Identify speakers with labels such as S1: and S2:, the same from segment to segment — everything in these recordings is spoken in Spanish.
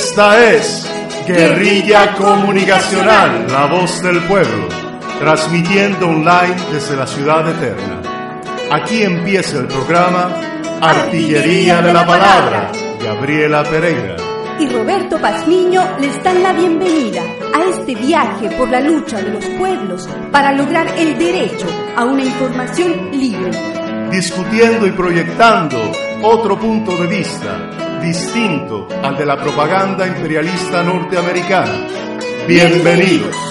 S1: Esta es Guerrilla Comunicacional, la voz del pueblo, transmitiendo online desde la ciudad eterna. Aquí empieza el programa Artillería de la Palabra, Gabriela Pereira.
S2: Y Roberto Pazmiño les dan la bienvenida a este viaje por la lucha de los pueblos para lograr el derecho a una información libre.
S1: Discutiendo y proyectando otro punto de vista distinto al de la propaganda imperialista norteamericana. Bienvenidos.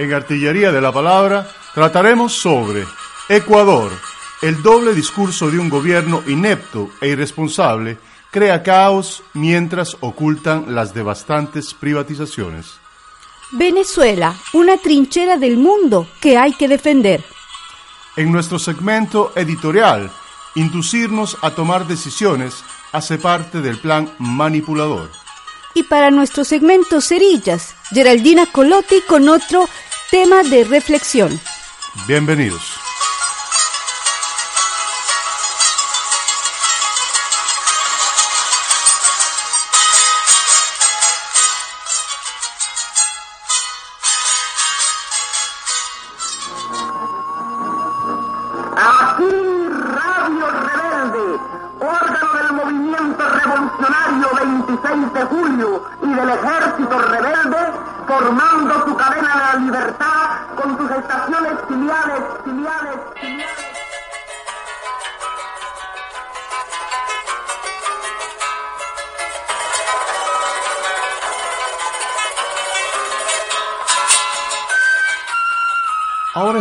S1: En Artillería de la Palabra, trataremos sobre Ecuador. El doble discurso de un gobierno inepto e irresponsable crea caos mientras ocultan las devastantes privatizaciones.
S2: Venezuela, una trinchera del mundo que hay que defender.
S1: En nuestro segmento editorial, inducirnos a tomar decisiones hace parte del plan manipulador.
S2: Y para nuestro segmento Cerillas, Geraldina Colotti con otro tema de reflexión.
S1: Bienvenidos.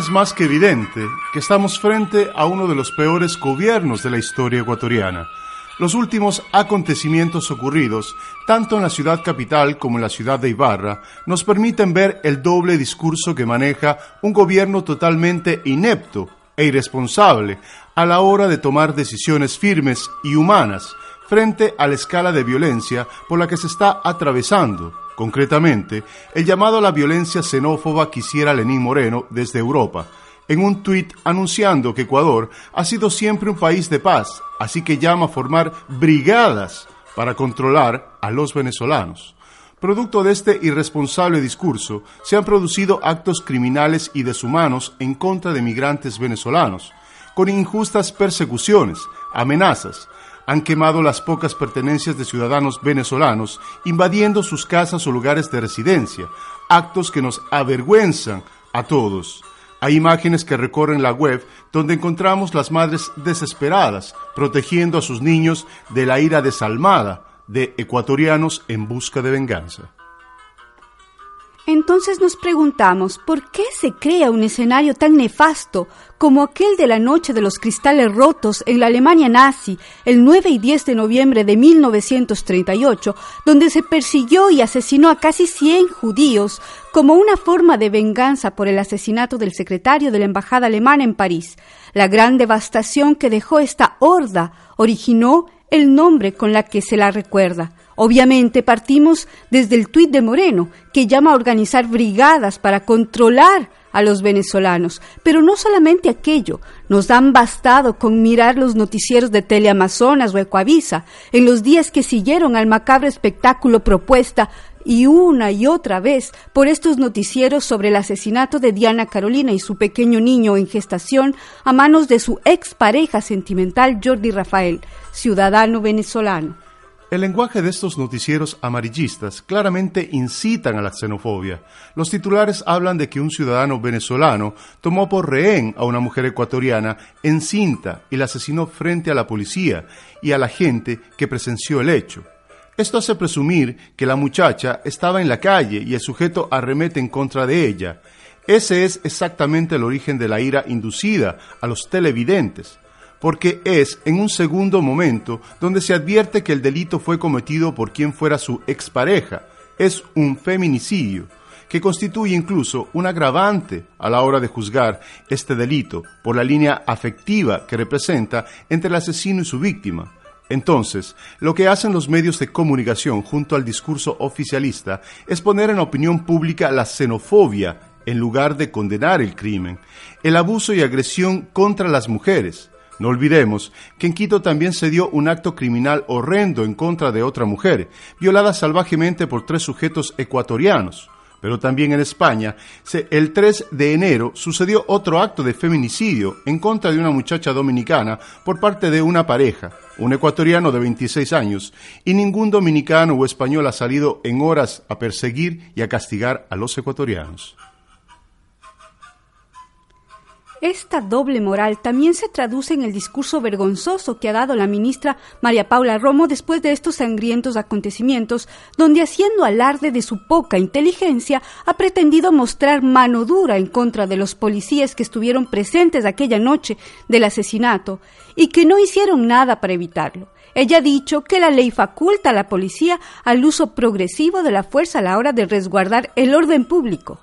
S1: Es más que evidente que estamos frente a uno de los peores gobiernos de la historia ecuatoriana. Los últimos acontecimientos ocurridos, tanto en la ciudad capital como en la ciudad de Ibarra, nos permiten ver el doble discurso que maneja un gobierno totalmente inepto e irresponsable a la hora de tomar decisiones firmes y humanas frente a la escala de violencia por la que se está atravesando concretamente, el llamado a la violencia xenófoba que hiciera Lenín Moreno desde Europa, en un tuit anunciando que Ecuador ha sido siempre un país de paz, así que llama a formar brigadas para controlar a los venezolanos. Producto de este irresponsable discurso, se han producido actos criminales y deshumanos en contra de migrantes venezolanos, con injustas persecuciones, amenazas, han quemado las pocas pertenencias de ciudadanos venezolanos, invadiendo sus casas o lugares de residencia, actos que nos avergüenzan a todos. Hay imágenes que recorren la web donde encontramos las madres desesperadas, protegiendo a sus niños de la ira desalmada de ecuatorianos en busca de venganza.
S2: Entonces nos preguntamos, ¿por qué se crea un escenario tan nefasto como aquel de la noche de los cristales rotos en la Alemania nazi el 9 y 10 de noviembre de 1938, donde se persiguió y asesinó a casi 100 judíos como una forma de venganza por el asesinato del secretario de la Embajada Alemana en París? La gran devastación que dejó esta horda originó el nombre con la que se la recuerda. Obviamente partimos desde el tuit de Moreno, que llama a organizar brigadas para controlar a los venezolanos. Pero no solamente aquello, nos han bastado con mirar los noticieros de Teleamazonas o Ecoavisa en los días que siguieron al macabro espectáculo propuesta y una y otra vez por estos noticieros sobre el asesinato de Diana Carolina y su pequeño niño en gestación a manos de su expareja sentimental Jordi Rafael, ciudadano venezolano.
S1: El lenguaje de estos noticieros amarillistas claramente incitan a la xenofobia. Los titulares hablan de que un ciudadano venezolano tomó por rehén a una mujer ecuatoriana encinta y la asesinó frente a la policía y a la gente que presenció el hecho. Esto hace presumir que la muchacha estaba en la calle y el sujeto arremete en contra de ella. Ese es exactamente el origen de la ira inducida a los televidentes. Porque es en un segundo momento donde se advierte que el delito fue cometido por quien fuera su expareja. Es un feminicidio que constituye incluso un agravante a la hora de juzgar este delito por la línea afectiva que representa entre el asesino y su víctima. Entonces, lo que hacen los medios de comunicación junto al discurso oficialista es poner en opinión pública la xenofobia en lugar de condenar el crimen, el abuso y agresión contra las mujeres. No olvidemos que en Quito también se dio un acto criminal horrendo en contra de otra mujer, violada salvajemente por tres sujetos ecuatorianos. Pero también en España, el 3 de enero sucedió otro acto de feminicidio en contra de una muchacha dominicana por parte de una pareja, un ecuatoriano de 26 años, y ningún dominicano o español ha salido en horas a perseguir y a castigar a los ecuatorianos.
S2: Esta doble moral también se traduce en el discurso vergonzoso que ha dado la ministra María Paula Romo después de estos sangrientos acontecimientos, donde haciendo alarde de su poca inteligencia ha pretendido mostrar mano dura en contra de los policías que estuvieron presentes aquella noche del asesinato y que no hicieron nada para evitarlo. Ella ha dicho que la ley faculta a la policía al uso progresivo de la fuerza a la hora de resguardar el orden público,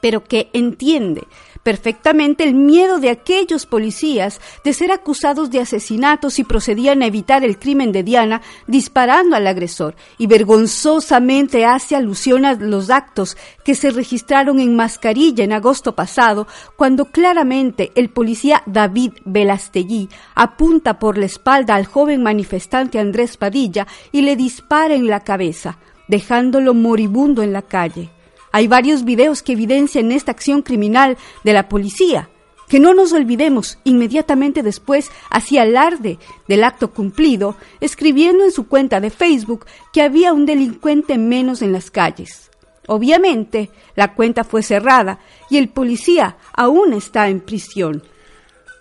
S2: pero que entiende perfectamente el miedo de aquellos policías de ser acusados de asesinatos si procedían a evitar el crimen de Diana disparando al agresor y vergonzosamente hace alusión a los actos que se registraron en Mascarilla en agosto pasado cuando claramente el policía David Velastegui apunta por la espalda al joven manifestante Andrés Padilla y le dispara en la cabeza, dejándolo moribundo en la calle. Hay varios videos que evidencian esta acción criminal de la policía. Que no nos olvidemos, inmediatamente después hacía alarde del acto cumplido, escribiendo en su cuenta de Facebook que había un delincuente menos en las calles. Obviamente, la cuenta fue cerrada y el policía aún está en prisión.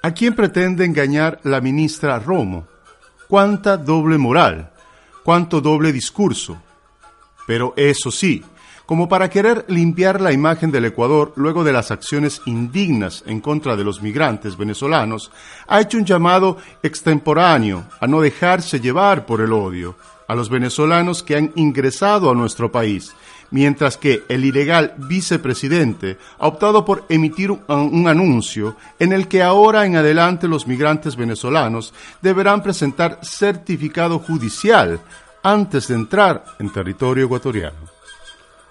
S1: ¿A quién pretende engañar la ministra Romo? ¿Cuánta doble moral? ¿Cuánto doble discurso? Pero eso sí, como para querer limpiar la imagen del Ecuador luego de las acciones indignas en contra de los migrantes venezolanos, ha hecho un llamado extemporáneo a no dejarse llevar por el odio a los venezolanos que han ingresado a nuestro país, mientras que el ilegal vicepresidente ha optado por emitir un, un, anuncio en el que ahora en adelante los migrantes venezolanos deberán presentar certificado judicial antes de entrar en territorio ecuatoriano.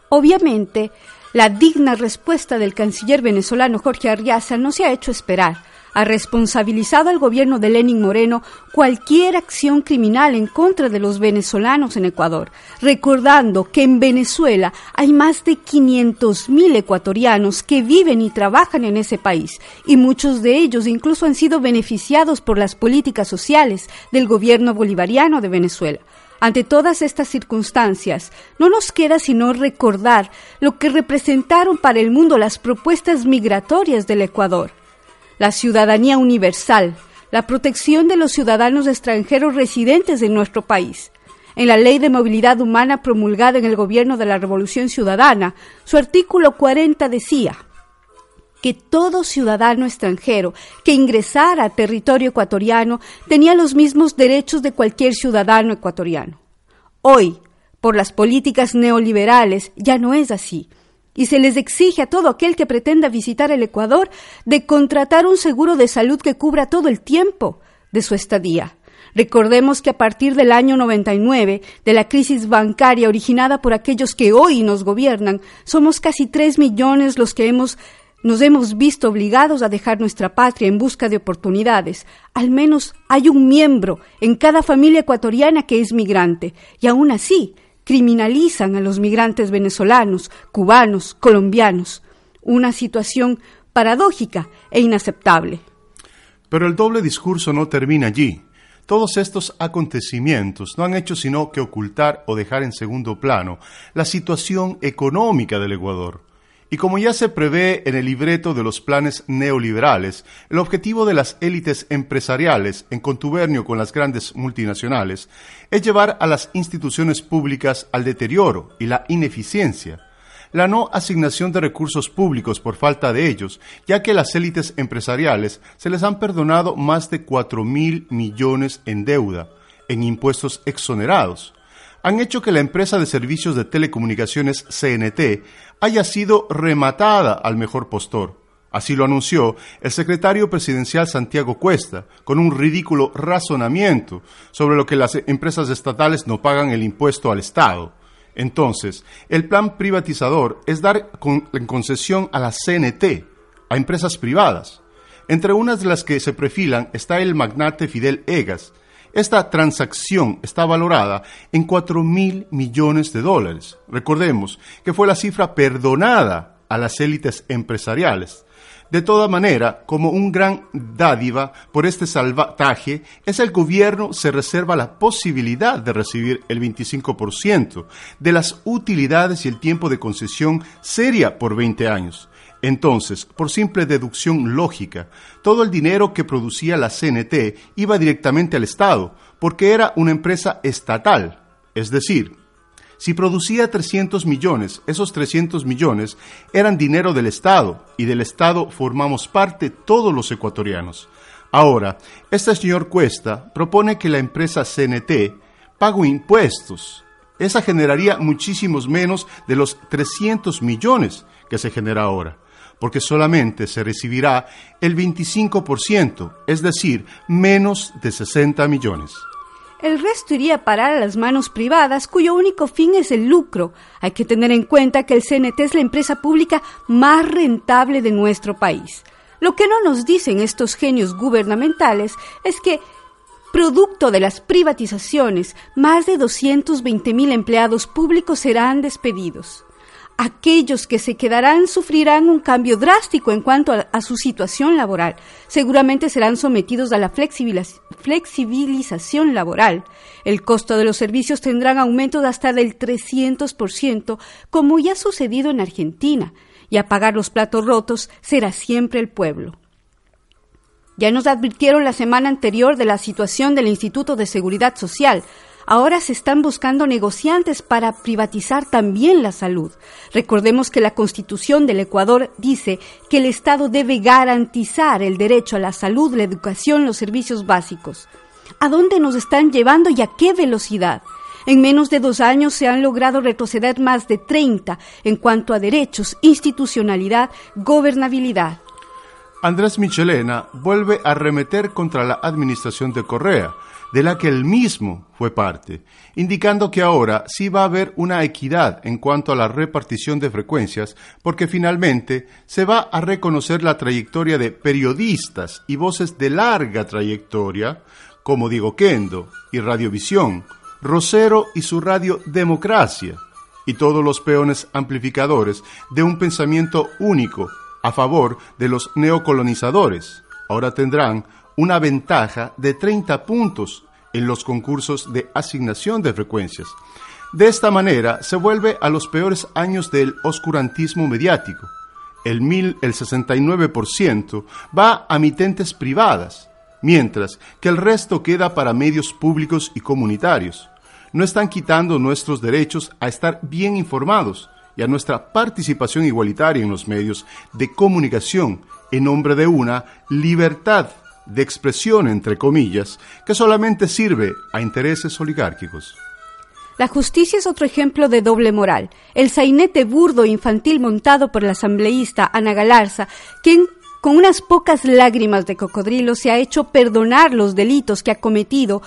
S2: Obviamente, la digna respuesta del canciller venezolano Jorge Arriaza no se ha hecho esperar. Ha responsabilizado al gobierno de Lenin Moreno cualquier acción criminal en contra de los venezolanos en Ecuador, recordando que en Venezuela hay más de 500.000 ecuatorianos que viven y trabajan en ese país, y muchos de ellos incluso han sido beneficiados por las políticas sociales del gobierno bolivariano de Venezuela. Ante todas estas circunstancias, no nos queda sino recordar lo que representaron para el mundo las propuestas migratorias del Ecuador. La ciudadanía universal, la protección de los ciudadanos extranjeros residentes en nuestro país. En la Ley de Movilidad Humana promulgada en el gobierno de la Revolución Ciudadana, su artículo 40 decía, que todo ciudadano extranjero que ingresara a territorio ecuatoriano tenía los mismos derechos de cualquier ciudadano ecuatoriano. Hoy, por las políticas neoliberales, ya no es así, y se les exige a todo aquel que pretenda visitar el Ecuador de contratar un seguro de salud que cubra todo el tiempo de su estadía. Recordemos que a partir del año 99, de la crisis bancaria originada por aquellos que hoy nos gobiernan, somos casi tres millones los que hemos nos hemos visto obligados a dejar nuestra patria en busca de oportunidades. Al menos hay un miembro en cada familia ecuatoriana que es migrante, y aún así criminalizan a los migrantes venezolanos, cubanos, colombianos. Una situación paradójica e inaceptable.
S1: Pero el doble discurso no termina allí. Todos estos acontecimientos no han hecho sino que ocultar o dejar en segundo plano la situación económica del Ecuador. Y como ya se prevé en el libreto de los planes neoliberales, el objetivo de las élites empresariales, en contubernio con las grandes multinacionales, es llevar a las instituciones públicas al deterioro y la ineficiencia. la no asignación de recursos públicos por falta de ellos, ya que las élites empresariales se les han perdonado más de 4 mil millones en deuda, en impuestos exonerados, han hecho que la empresa de servicios de telecomunicaciones CNT haya sido rematada al mejor postor. Así lo anunció el secretario presidencial Santiago Cuesta, con un ridículo razonamiento sobre lo que las empresas estatales no pagan el impuesto al Estado. Entonces, el plan privatizador es dar en concesión a la CNT, a empresas privadas. Entre unas de las que se perfilan está el magnate Fidel Egas. Esta transacción está valorada en 4 mil millones de dólares. Recordemos que fue la cifra perdonada a las élites empresariales. De toda manera, como un gran dádiva por este salvataje, es el gobierno se reserva la posibilidad de recibir el 25% de las utilidades y el tiempo de concesión seria por 20 años. Entonces, por simple deducción lógica, todo el dinero que producía la CNT iba directamente al Estado, porque era una empresa estatal, es decir, si producía 300 millones, esos 300 millones eran dinero del Estado y del Estado formamos parte todos los ecuatorianos. Ahora, este señor Cuesta propone que la empresa CNT pague impuestos. Esa generaría muchísimos menos de los 300 millones que se genera ahora, porque solamente se recibirá el 25%, es decir, menos de 60 millones.
S2: El resto iría a parar a las manos privadas cuyo único fin es el lucro. Hay que tener en cuenta que el CNT es la empresa pública más rentable de nuestro país. Lo que no nos dicen estos genios gubernamentales es que, producto de las privatizaciones, más de 220 mil empleados públicos serán despedidos aquellos que se quedarán sufrirán un cambio drástico en cuanto a, su situación laboral. Seguramente serán sometidos a la flexibilización laboral. El costo de los servicios tendrán aumentos hasta del 300%, como ya ha sucedido en Argentina, y a pagar los platos rotos será siempre el pueblo. Ya nos advirtieron la semana anterior de la situación del Instituto de Seguridad Social, Ahora se están buscando negociantes para privatizar también la salud. Recordemos que la Constitución del Ecuador dice que el Estado debe garantizar el derecho a la salud, la educación, los servicios básicos. ¿A dónde nos están llevando y a qué velocidad? En menos de dos años se han logrado retroceder más de 30 en cuanto a derechos, institucionalidad, gobernabilidad.
S1: Andrés Michelena vuelve a remeter contra la administración de Correa, de la que él mismo fue parte, indicando que ahora sí va a haber una equidad en cuanto a la repartición de frecuencias, porque finalmente se va a reconocer la trayectoria de periodistas y voces de larga trayectoria, como Diego Kendo y Radiovisión, Rosero y su radio Democracia, y todos los peones amplificadores de un pensamiento único a favor de los neocolonizadores. Ahora tendrán una ventaja de 30 puntos en los concursos de asignación de frecuencias. De esta manera se vuelve a los peores años del oscurantismo mediático. El, mil, el 69% va a mitentes privadas, mientras que el resto queda para medios públicos y comunitarios. No están quitando nuestros derechos a estar bien informados y a nuestra participación igualitaria en los medios de comunicación en nombre de una libertad de expresión, entre comillas, que solamente sirve a intereses oligárquicos.
S2: La justicia es otro ejemplo de doble moral. El sainete burdo infantil montado por la asambleísta Ana Galarza, quien con unas pocas lágrimas de cocodrilo se ha hecho perdonar los delitos que ha cometido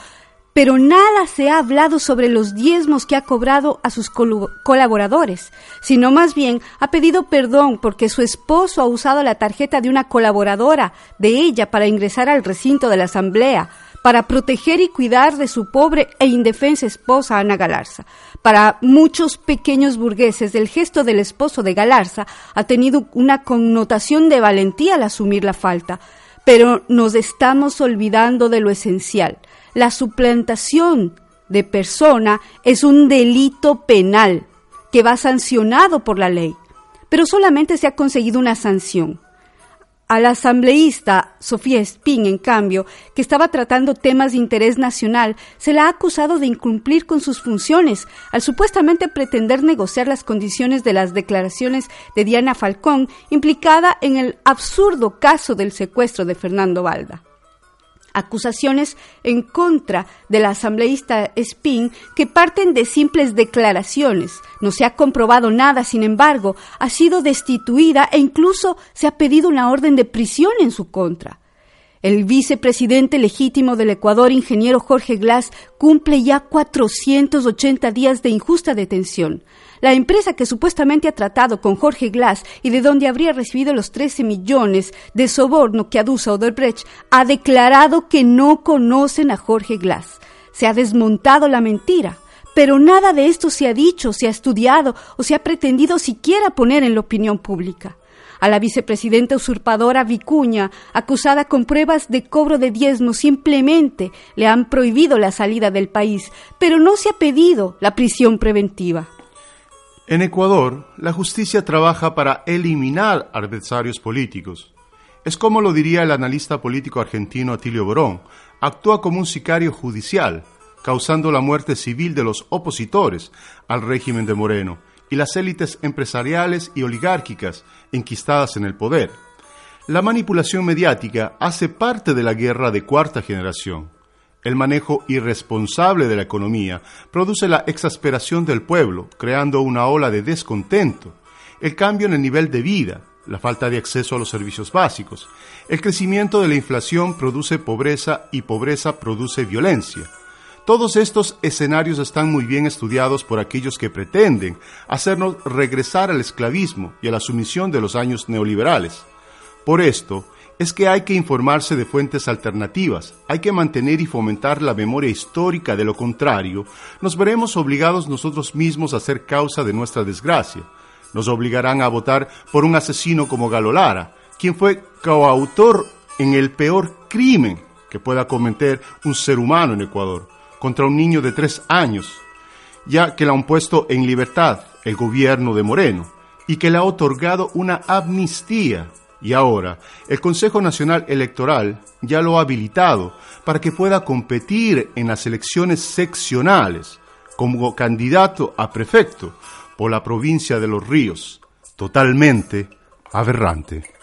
S2: pero nada se ha hablado sobre los diezmos que ha cobrado a sus colaboradores, sino más bien ha pedido perdón porque su esposo ha usado la tarjeta de una colaboradora de ella para ingresar al recinto de la asamblea, para proteger y cuidar de su pobre e indefensa esposa Ana Galarza. Para muchos pequeños burgueses, el gesto del esposo de Galarza ha tenido una connotación de valentía al asumir la falta, pero nos estamos olvidando de lo esencial la suplantación de persona es un delito penal que va sancionado por la ley, pero solamente se ha conseguido una sanción. A la asambleísta Sofía Espín, en cambio, que estaba tratando temas de interés nacional, se la ha acusado de incumplir con sus funciones al supuestamente pretender negociar las condiciones de las declaraciones de Diana Falcón implicada en el absurdo caso del secuestro de Fernando Valda acusaciones en contra de la asambleísta Spin que parten de simples declaraciones. No se ha comprobado nada, sin embargo, ha sido destituida e incluso se ha pedido una orden de prisión en su contra. El vicepresidente legítimo del Ecuador, ingeniero Jorge Glass, cumple ya 480 días de injusta detención. La empresa que supuestamente ha tratado con Jorge Glass y de donde habría recibido los 13 millones de soborno que aduce Odebrecht ha declarado que no conocen a Jorge Glass. Se ha desmontado la mentira. Pero nada de esto se ha dicho, se ha estudiado o se ha pretendido siquiera poner en la opinión pública. A la vicepresidenta usurpadora Vicuña, acusada con pruebas de cobro de diezmo, simplemente le han prohibido la salida del país, pero no se ha pedido la prisión preventiva.
S1: En Ecuador, la justicia trabaja para eliminar adversarios políticos. Es como lo diría el analista político argentino Atilio Borón, actúa como un sicario judicial, causando la muerte civil de los opositores al régimen de Moreno y las élites empresariales y oligárquicas enquistadas en el poder. La manipulación mediática hace parte de la guerra de cuarta generación. El manejo irresponsable de la economía produce la exasperación del pueblo, creando una ola de descontento, el cambio en el nivel de vida, la falta de acceso a los servicios básicos. El crecimiento de la inflación produce pobreza y pobreza produce violencia. Todos estos escenarios están muy bien estudiados por aquellos que pretenden hacernos regresar al esclavismo y a la sumisión de los años neoliberales. Por esto, es que hay que informarse de fuentes alternativas, hay que mantener y fomentar la memoria histórica, de lo contrario, nos veremos obligados nosotros mismos a ser causa de nuestra desgracia. Nos obligarán a votar por un asesino como Galo Lara, quien fue coautor en el peor crimen que pueda cometer un ser humano en Ecuador, contra un niño de tres años, ya que la han puesto en libertad el gobierno de Moreno y que le ha otorgado una amnistía y ahora, el Consejo Nacional Electoral ya lo ha habilitado para que pueda competir en las elecciones seccionales como candidato a prefecto por la provincia de Los Ríos. Totalmente aberrante.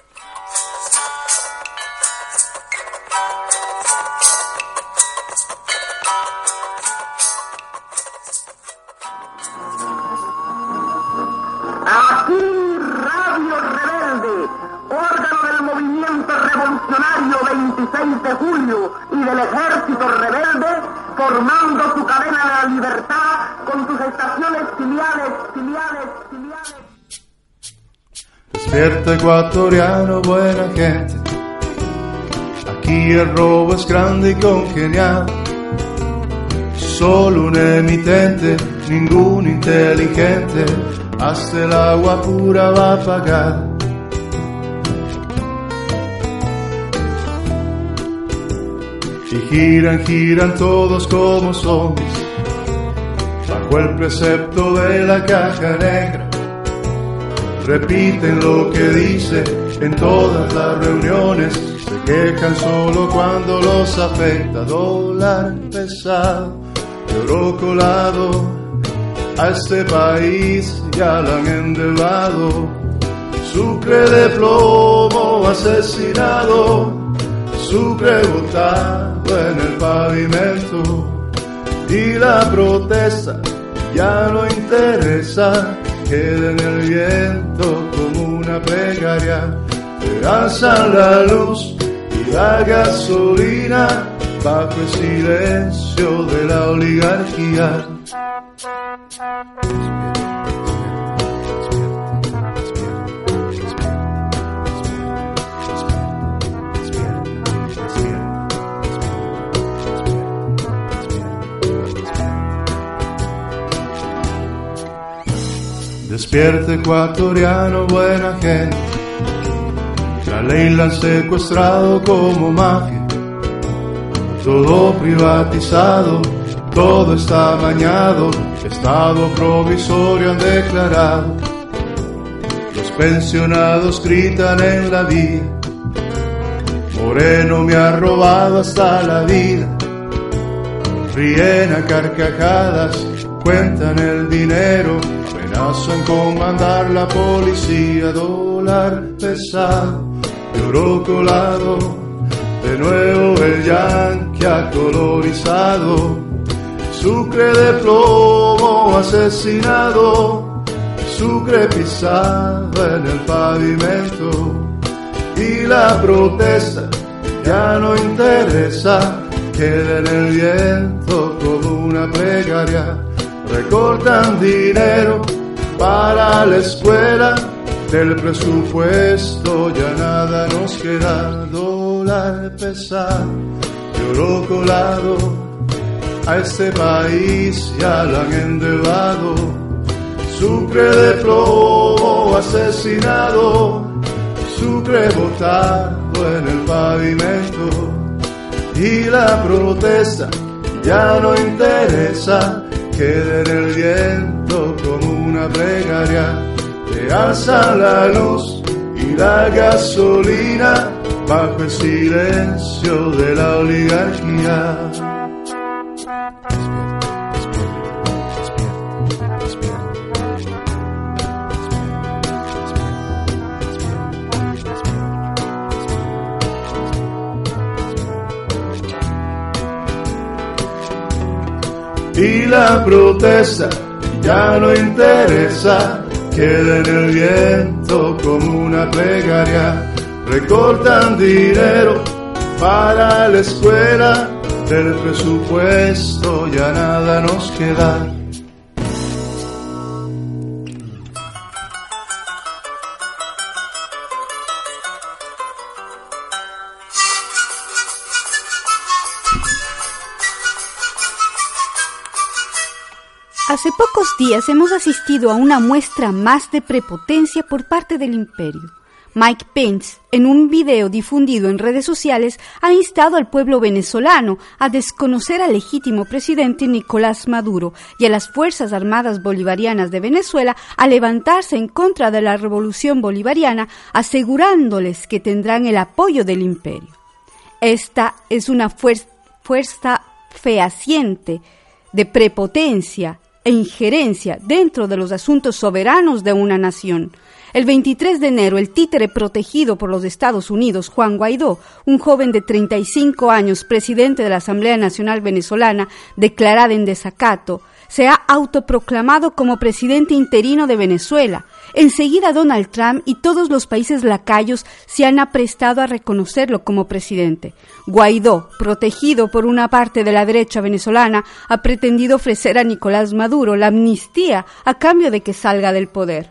S1: Despierta ecuatoriano, buena gente. Aquí el robo es grande y congenial. Solo un emitente, ningún inteligente, hasta el agua pura va a pagar. Y giran, giran todos como zombies, bajo el precepto de la caja negra repiten lo que dice en todas las reuniones, se quejan solo cuando los afecta. Dólar pesado, euro colado, a este país ya lo han endeudado. Sucre de plomo asesinado, sucre botado en el pavimento. Y la protesta ya no interesa queda en el viento como una plegaria, alzan la luz y la gasolina bajo el silencio de la oligarquía. Despierta ecuatoriano, buena gente. La ley la han secuestrado como mafia. Todo privatizado, todo está mañado. Estado provisorio han declarado. Los pensionados gritan en la vía. Moreno me ha robado hasta la vida. Ríen carcajadas, cuentan el dinero, amenazan con mandar la policía, dólar pesado, oro colado, de nuevo el yanqui colorizado, sucre de plomo asesinado, sucre pisado en el pavimento. Y la protesta ya no interesa, queda en el viento como una plegaria, recortan dinero para la escuela, del presupuesto ya nada nos queda, dólar pesado, oro colado, a este país ya lo han endeudado, sucre de plomo asesinado, sucre botado en el pavimento. Y la protesta ya no interesa, queda en el viento como una plegaria, te alza la luz y la gasolina bajo el silencio de la oligarquía. y la protesta ya no interesa, queda en el viento como una plegaria, recortan dinero para la escuela, del presupuesto ya nada nos queda.
S2: Hace pocos días hemos asistido a una muestra más de prepotencia por parte del imperio. Mike Pence, en un video difundido en redes sociales, ha instado al pueblo venezolano a desconocer al legítimo presidente Nicolás Maduro y a las Fuerzas Armadas Bolivarianas de Venezuela a levantarse en contra de la revolución bolivariana, asegurándoles que tendrán el apoyo del imperio. Esta es una fuerza fehaciente de prepotencia e injerencia dentro de los asuntos soberanos de una nación. El 23 de enero, el títere protegido por los Estados Unidos, Juan Guaidó, un joven de 35 años, presidente de la Asamblea Nacional Venezolana, declarada en desacato, se ha autoproclamado como presidente interino de Venezuela. Enseguida Donald Trump y todos los países lacayos se han aprestado a reconocerlo como presidente. Guaidó, protegido por una parte de la derecha venezolana, ha pretendido ofrecer a Nicolás Maduro la amnistía a cambio de que salga del poder.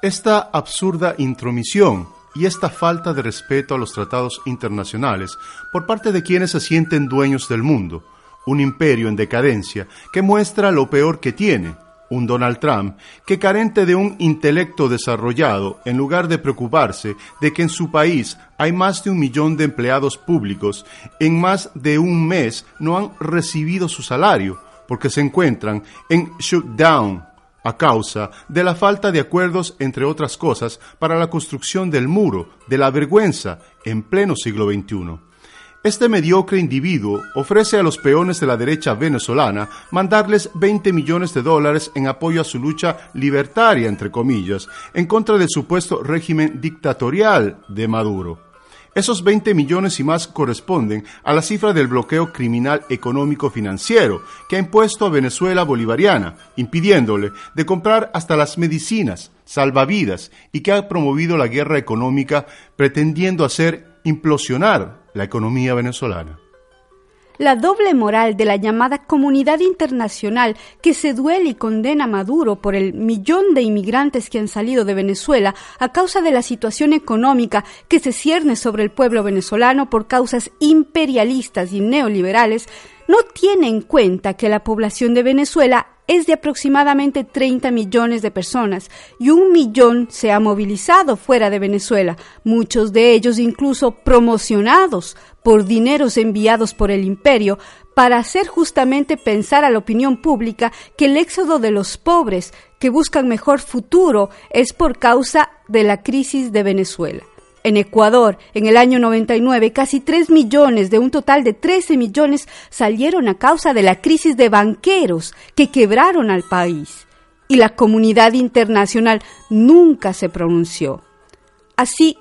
S1: Esta absurda intromisión y esta falta de respeto a los tratados internacionales por parte de quienes se sienten dueños del mundo, un imperio en decadencia que muestra lo peor que tiene, un Donald Trump que carente de un intelecto desarrollado, en lugar de preocuparse de que en su país hay más de un millón de empleados públicos, en más de un mes no han recibido su salario porque se encuentran en shutdown a causa de la falta de acuerdos, entre otras cosas, para la construcción del muro de la vergüenza en pleno siglo XXI. Este mediocre individuo ofrece a los peones de la derecha venezolana mandarles 20 millones de dólares en apoyo a su lucha libertaria, entre comillas, en contra del supuesto régimen dictatorial de Maduro. Esos 20 millones y más corresponden a la cifra del bloqueo criminal económico financiero que ha impuesto a Venezuela bolivariana, impidiéndole de comprar hasta las medicinas, salvavidas y que ha promovido la guerra económica pretendiendo hacer implosionar la economía venezolana.
S2: La doble moral de la llamada comunidad internacional que se duele y condena a Maduro por el millón de inmigrantes que han salido de Venezuela a causa de la situación económica que se cierne sobre el pueblo venezolano por causas imperialistas y neoliberales, no tiene en cuenta que la población de Venezuela es de aproximadamente 30 millones de personas y un millón se ha movilizado fuera de Venezuela, muchos de ellos incluso promocionados por dineros enviados por el imperio para hacer justamente pensar a la opinión pública que el éxodo de los pobres que buscan mejor futuro es por causa de la crisis de Venezuela. En Ecuador, en el año 99, casi 3 millones de un total de 13 millones salieron a causa de la crisis de banqueros que quebraron al país. Y la comunidad internacional nunca se pronunció. Así,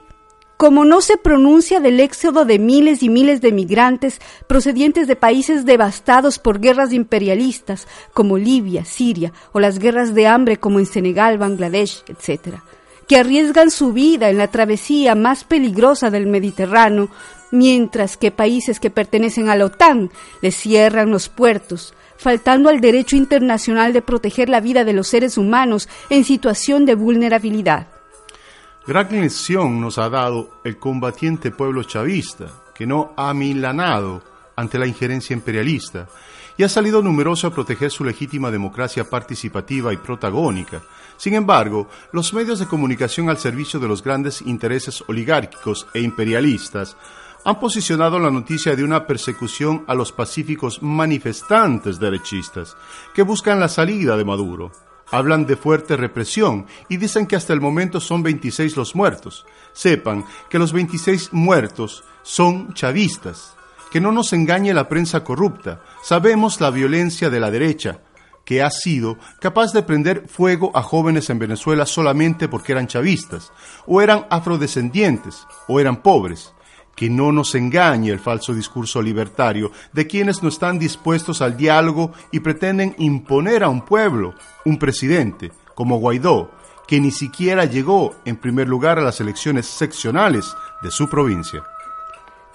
S2: como no se pronuncia del éxodo de miles y miles de migrantes procedientes de países devastados por guerras imperialistas como Libia, Siria o las guerras de hambre como en Senegal, Bangladesh, etc., que arriesgan su vida en la travesía más peligrosa del Mediterráneo, mientras que países que pertenecen a la OTAN les cierran los puertos, faltando al derecho internacional de proteger la vida de los seres humanos en situación de vulnerabilidad.
S1: Gran lección nos ha dado el combatiente pueblo chavista, que no ha milanado ante la injerencia imperialista y ha salido numeroso a proteger su legítima democracia participativa y protagónica. Sin embargo, los medios de comunicación al servicio de los grandes intereses oligárquicos e imperialistas han posicionado la noticia de una persecución a los pacíficos manifestantes derechistas que buscan la salida de Maduro hablan de fuerte represión y dicen que hasta el momento son 26 los muertos. Sepan que los 26 muertos son chavistas. Que no nos engañe la prensa corrupta. Sabemos la violencia de la derecha, que ha sido capaz de prender fuego a jóvenes en Venezuela solamente porque eran chavistas, o eran afrodescendientes, o eran pobres que no nos engañe el falso discurso libertario de quienes no están dispuestos al diálogo y pretenden imponer a un pueblo un presidente, como Guaidó, que ni siquiera llegó en primer lugar a las elecciones seccionales de su provincia.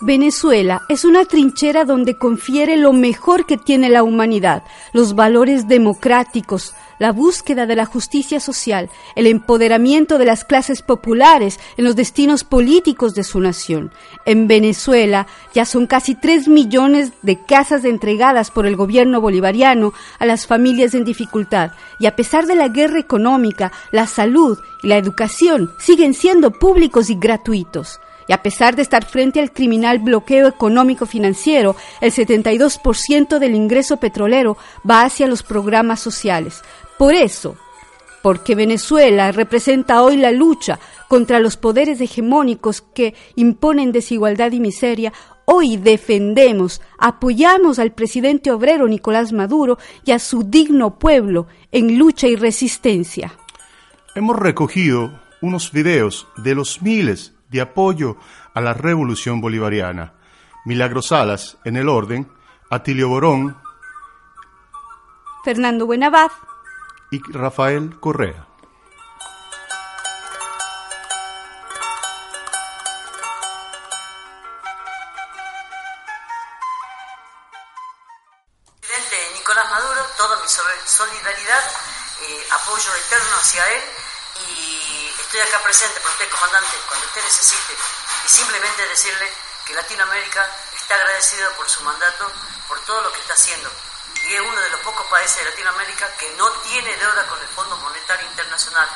S2: Venezuela es una trinchera donde confiere lo mejor que tiene la humanidad, los valores democráticos, la búsqueda de la justicia social, el empoderamiento de las clases populares en los destinos políticos de su nación. En Venezuela ya son casi tres millones de casas entregadas por el gobierno bolivariano a las familias en dificultad y a pesar de la guerra económica, la salud y la educación siguen siendo públicos y gratuitos. Y a pesar de estar frente al criminal bloqueo económico financiero, el 72% del ingreso petrolero va hacia los programas sociales. Por eso, porque Venezuela representa hoy la lucha contra los poderes hegemónicos que imponen desigualdad y miseria, hoy defendemos, apoyamos al presidente obrero Nicolás Maduro y a su digno pueblo en lucha y resistencia.
S1: Hemos recogido unos videos de los miles de apoyo a la revolución bolivariana. Milagro Salas en el orden, Atilio Borón,
S2: Fernando Buenabad
S1: y Rafael Correa.
S3: Comandante, cuando usted necesite. Y simplemente decirle que Latinoamérica está agradecido por su mandato, por todo lo que está haciendo. Y es uno de los pocos países de Latinoamérica que no tiene deuda con el Fondo Monetario Internacional.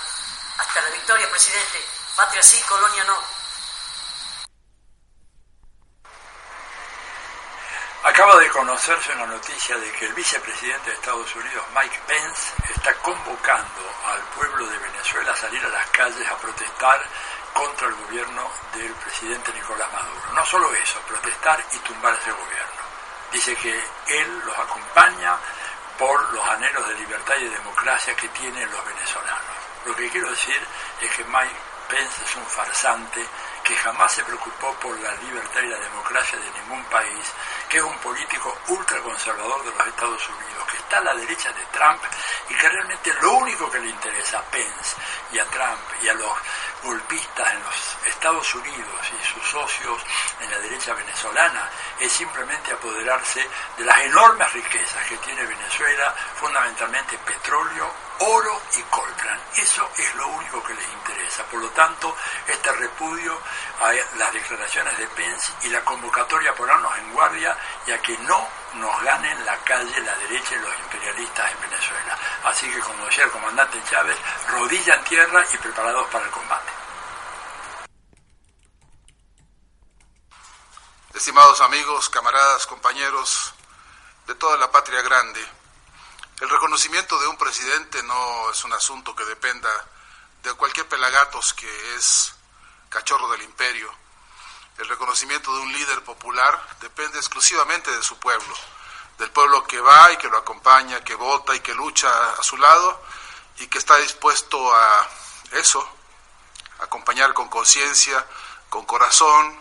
S3: Hasta la victoria, presidente. Patria sí, colonia no.
S4: Acaba de conocerse una noticia de que el vicepresidente de Estados Unidos, Mike Pence, está convocando al pueblo de Venezuela a salir a las calles a protestar contra el gobierno del presidente Nicolás Maduro. No solo eso, protestar y tumbar ese gobierno. Dice que él los acompaña por los anhelos de libertad y de democracia que tienen los venezolanos. Lo que quiero decir es que Mike Pence es un farsante que jamás se preocupó por la libertad y la democracia de ningún país, que es un político ultraconservador de los Estados Unidos, que está a la derecha de Trump y que realmente lo único que le interesa a Pence y a Trump y a los golpistas en los Estados Unidos y sus socios en la derecha venezolana es simplemente apoderarse de las enormes riquezas que tiene Venezuela, fundamentalmente petróleo, oro y coltran. Eso es lo único que les interesa. Por lo tanto, este repudio a las declaraciones de Pence y la convocatoria a ponernos en guardia y a que no nos ganen la calle la derecha y los imperialistas en Venezuela. Así que, como decía el comandante Chávez, rodilla en tierra y preparados para el combate.
S5: Estimados amigos, camaradas, compañeros de toda la patria grande, el reconocimiento de un presidente no es un asunto que dependa de cualquier pelagatos que es cachorro del imperio. El reconocimiento de un líder popular depende exclusivamente de su pueblo, del pueblo que va y que lo acompaña, que vota y que lucha a su lado y que está dispuesto a eso, acompañar con conciencia, con corazón,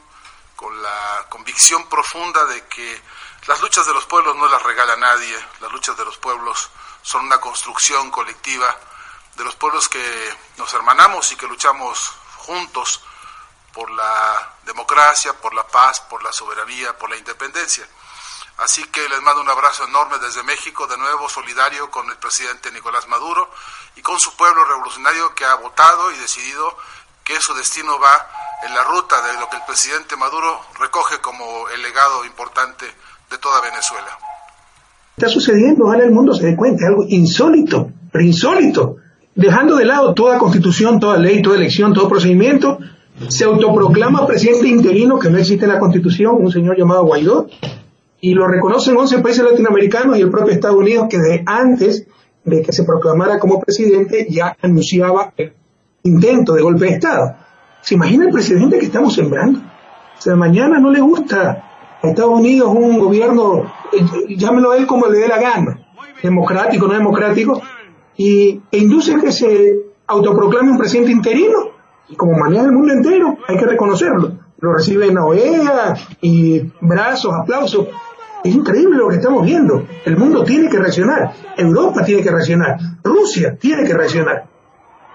S5: con la convicción profunda de que las luchas de los pueblos no las regala nadie, las luchas de los pueblos son una construcción colectiva de los pueblos que nos hermanamos y que luchamos juntos por la democracia, por la paz, por la soberanía, por la independencia. Así que les mando un abrazo enorme desde México, de nuevo solidario con el presidente Nicolás Maduro y con su pueblo revolucionario que ha votado y decidido que su destino va en la ruta de lo que el presidente Maduro recoge como el legado importante de toda Venezuela.
S6: Está sucediendo, ojalá el mundo se dé cuenta, algo insólito, pero insólito. Dejando de lado toda constitución, toda ley, toda elección, todo procedimiento, se autoproclama presidente interino que no existe en la constitución, un señor llamado Guaidó, y lo reconocen 11 países latinoamericanos y el propio Estados Unidos que desde antes de que se proclamara como presidente ya anunciaba el intento de golpe de Estado. ¿Se imagina el presidente que estamos sembrando? O sea, mañana no le gusta Estados Unidos un gobierno, eh, llámelo a él como le dé la gana, democrático, no democrático, y, e induce a que se autoproclame un presidente interino, y como maneja el mundo entero, hay que reconocerlo. Lo recibe en la OEA y brazos, aplausos, es increíble lo que estamos viendo. El mundo tiene que reaccionar. Europa tiene que reaccionar. Rusia tiene que reaccionar.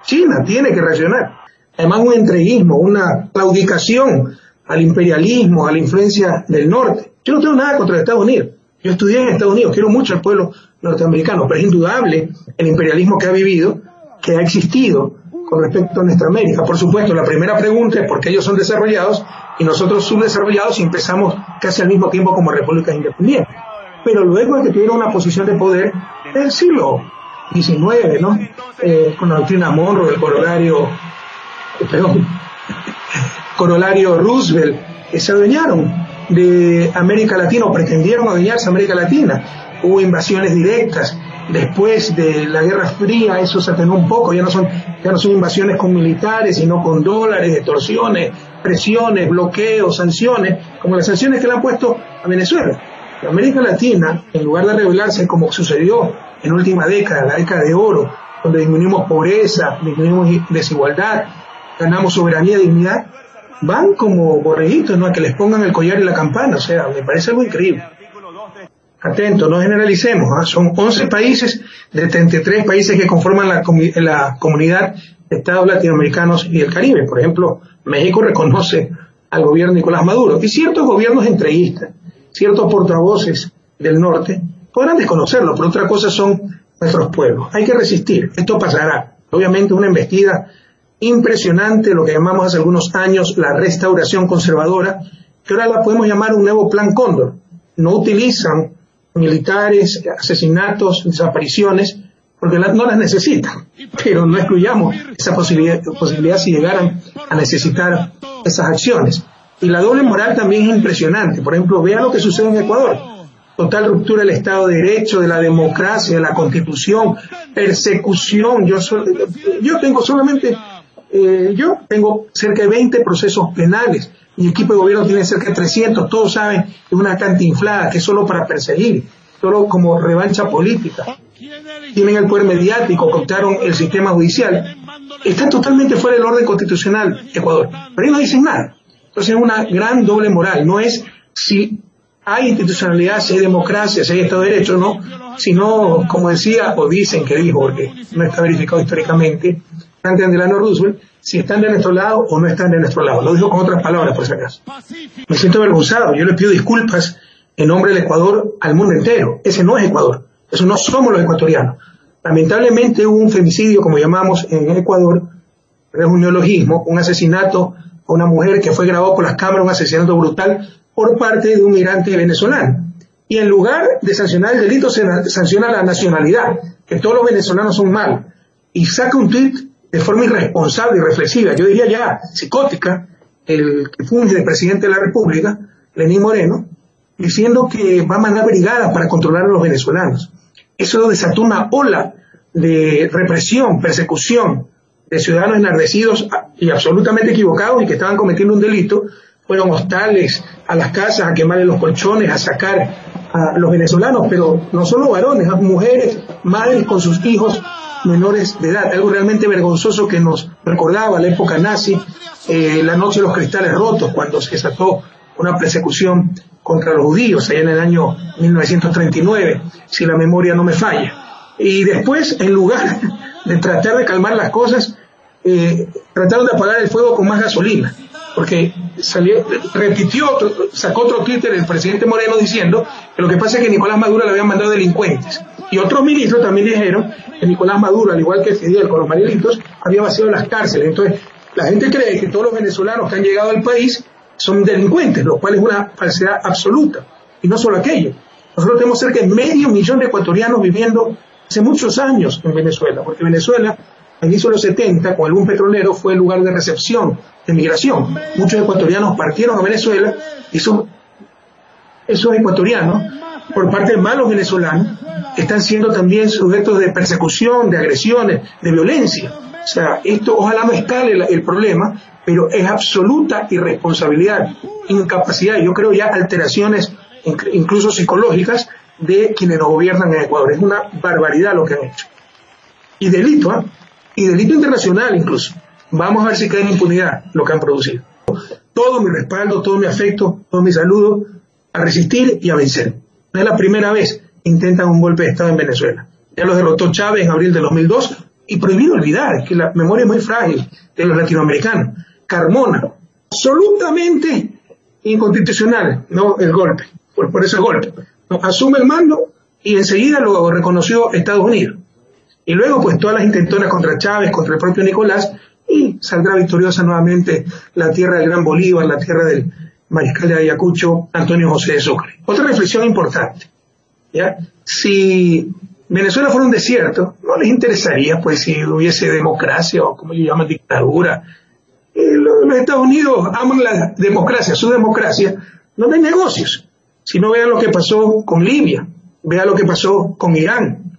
S6: China tiene que reaccionar. Además, un entreguismo, una claudicación al imperialismo, a la influencia del norte. Yo no tengo nada contra Estados Unidos. Yo estudié en Estados Unidos, quiero mucho al pueblo norteamericano, pero es indudable el imperialismo que ha vivido, que ha existido con respecto a nuestra América. Por supuesto, la primera pregunta es por qué ellos son desarrollados y nosotros subdesarrollados y empezamos casi al mismo tiempo como repúblicas independientes. Pero luego de que tuvieron una posición de poder del siglo XIX, ¿no? Eh, con la doctrina Monroe, el corolario, perdón, corolario Roosevelt, que se adueñaron de América Latina o pretendieron adueñarse de América Latina. Hubo invasiones directas, después de la Guerra Fría eso se atenuó un poco, ya no son, ya no son invasiones con militares, sino con dólares, extorsiones, presiones, bloqueos, sanciones, como las sanciones que le han puesto a Venezuela. América Latina, en lugar de rebelarse como sucedió en última década, la década de oro, donde disminuimos pobreza, disminuimos desigualdad, ganamos soberanía y dignidad, van como borreguitos, ¿no? A que les pongan el collar y la campana, o sea, me parece algo increíble atento, no generalicemos, ¿ah? son 11 países de 33 países que conforman la, la comunidad de Estados latinoamericanos y el Caribe. Por ejemplo, México reconoce al gobierno Nicolás Maduro y ciertos gobiernos entreguistas, ciertos portavoces del norte podrán desconocerlo, pero otra cosa son nuestros pueblos. Hay que resistir, esto pasará. Obviamente una embestida impresionante, lo que llamamos hace algunos años la restauración conservadora, que ahora la podemos llamar un nuevo plan Cóndor. No utilizan militares, asesinatos, desapariciones, porque no las necesitan. Pero no excluyamos esa posibilidad, posibilidad si llegaran a necesitar esas acciones. Y la doble moral también es impresionante. Por ejemplo, vea lo que sucede en Ecuador. Total ruptura del Estado de Derecho, de la democracia, de la Constitución, persecución. Yo, yo tengo solamente, eh, yo tengo cerca de 20 procesos penales mi equipo de gobierno tiene cerca de 300, todos saben que es una inflada, que es solo para perseguir, solo como revancha política. Tienen el poder mediático, contaron el sistema judicial. Están totalmente fuera del orden constitucional Ecuador, pero ellos no dicen nada. Entonces es una gran doble moral, no es si hay institucionalidad, si hay democracia, si hay Estado de Derecho, no, sino, como decía, o dicen que dijo, porque no está verificado históricamente, Franklin Delano Roosevelt, si están de nuestro lado o no están de nuestro lado. Lo digo con otras palabras, por si acaso. Me siento avergonzado. Yo le pido disculpas en nombre del Ecuador al mundo entero. Ese no es Ecuador. Eso no somos los ecuatorianos. Lamentablemente hubo un femicidio, como llamamos en Ecuador, es un neologismo, un asesinato a una mujer que fue grabado por las cámaras, un asesinato brutal por parte de un migrante venezolano. Y en lugar de sancionar el delito, se sanciona la nacionalidad, que todos los venezolanos son malos. Y saca un tuit de forma irresponsable y reflexiva, yo diría ya psicótica, el que funge de presidente de la República, Lenín Moreno, diciendo que va a mandar brigadas para controlar a los venezolanos. Eso desató una ola de represión, persecución de ciudadanos enardecidos y absolutamente equivocados y que estaban cometiendo un delito, fueron hostales a las casas, a quemarle los colchones, a sacar a los venezolanos, pero no solo varones, mujeres, madres con sus hijos menores de edad, algo realmente vergonzoso que nos recordaba la época nazi, eh, la noche de los cristales rotos, cuando se desató una persecución contra los judíos allá en el año 1939, si la memoria no me falla. Y después, en lugar de tratar de calmar las cosas, eh, trataron de apagar el fuego con más gasolina, porque salió, repitió, sacó otro Twitter el presidente Moreno diciendo que lo que pasa es que Nicolás Maduro le habían mandado delincuentes. Y otros ministros también dijeron que Nicolás Maduro, al igual que Fidel con los Marielitos, había vaciado las cárceles. Entonces, la gente cree que todos los venezolanos que han llegado al país son delincuentes, lo cual es una falsedad absoluta. Y no solo aquello. Nosotros tenemos cerca de medio millón de ecuatorianos viviendo hace muchos años en Venezuela, porque Venezuela, al inicio de los 70, con algún petrolero, fue el lugar de recepción, de migración. Muchos ecuatorianos partieron a Venezuela y son, esos ecuatorianos, por parte de malos venezolanos, están siendo también sujetos de persecución, de agresiones, de violencia. O sea, esto ojalá no escale el problema, pero es absoluta irresponsabilidad, incapacidad, yo creo ya alteraciones incluso psicológicas de quienes nos gobiernan en Ecuador. Es una barbaridad lo que han hecho. Y delito, ¿eh? Y delito internacional incluso. Vamos a ver si cae en impunidad lo que han producido. Todo mi respaldo, todo mi afecto, todo mi saludo a resistir y a vencer. No es la primera vez que intentan un golpe de Estado en Venezuela. Ya los derrotó Chávez en abril de 2002 y prohibido olvidar que la memoria es muy frágil de los latinoamericanos. Carmona, absolutamente inconstitucional, no el golpe, por, por eso el golpe. asume el mando y enseguida lo reconoció Estados Unidos. Y luego, pues, todas las intentonas contra Chávez, contra el propio Nicolás, y saldrá victoriosa nuevamente la tierra del Gran Bolívar, la tierra del mariscal de Ayacucho, Antonio José de Sucre. Otra reflexión importante, ¿ya? Si Venezuela fuera un desierto, no les interesaría, pues, si hubiese democracia o como ellos llaman dictadura, los Estados Unidos aman la democracia, su democracia, no hay negocios. Si no vean lo que pasó con Libia, vean lo que pasó con Irán.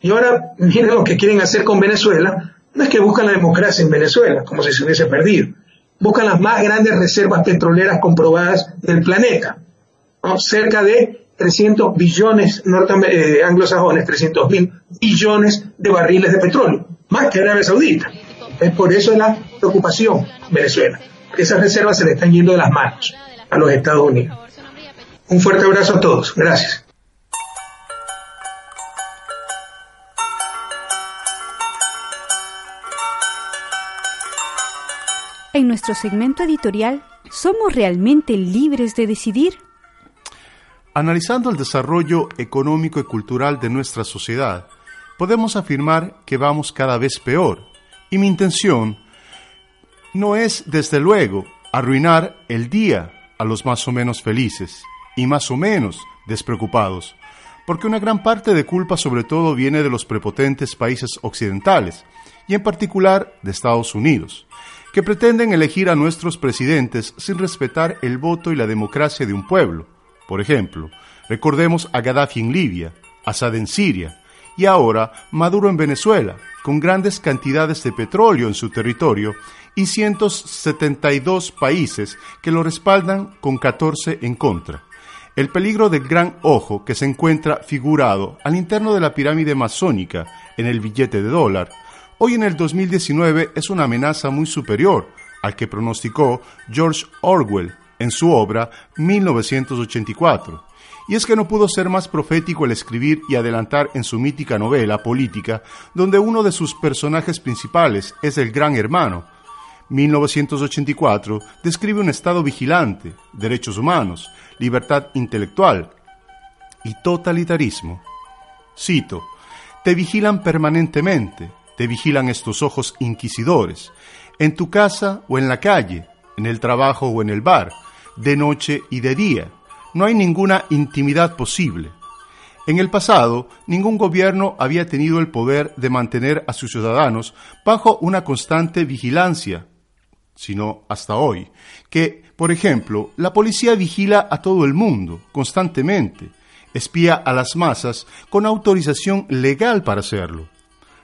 S6: Y ahora miren lo que quieren hacer con Venezuela. No es que buscan la democracia en Venezuela, como si se hubiese perdido. Buscan las más grandes reservas petroleras comprobadas del planeta. Cerca de 300 billones eh, anglosajones, 300 mil billones de barriles de petróleo. Más que Arabia Saudita. Es por eso la preocupación Venezuela. Esas reservas se le están yendo de las manos a los Estados Unidos. Un fuerte abrazo a todos. Gracias.
S2: En nuestro segmento editorial, ¿somos realmente libres de decidir?
S1: Analizando el desarrollo económico y cultural de nuestra sociedad, podemos afirmar que vamos cada vez peor y mi intención no es, desde luego, arruinar el día a los más o menos felices y más o menos despreocupados, porque una gran parte de culpa sobre todo viene de los prepotentes países occidentales, y en particular de Estados Unidos, que pretenden elegir a nuestros presidentes sin respetar el voto y la democracia de un pueblo. Por ejemplo, recordemos a Gaddafi en Libia, Assad en Siria, y ahora Maduro en Venezuela, con grandes cantidades de petróleo en su territorio y 172 países que lo respaldan con 14 en contra. El peligro del gran ojo que se encuentra figurado al interno de la pirámide masónica en el billete de dólar, hoy en el 2019 es una amenaza muy superior al que pronosticó George Orwell en su obra 1984 y es que no pudo ser más profético el escribir y adelantar en su mítica novela política, donde uno de sus personajes principales es el Gran Hermano. 1984 describe un Estado vigilante, derechos humanos, libertad intelectual y totalitarismo. Cito, te vigilan permanentemente, te vigilan estos ojos inquisidores, en tu casa o en la calle, en el trabajo o en el bar, de noche y de día no hay ninguna intimidad posible. En el pasado, ningún gobierno había tenido el poder de mantener a sus ciudadanos bajo una constante vigilancia, sino hasta hoy, que, por ejemplo, la policía vigila a todo el mundo constantemente, espía a las masas con autorización legal para hacerlo.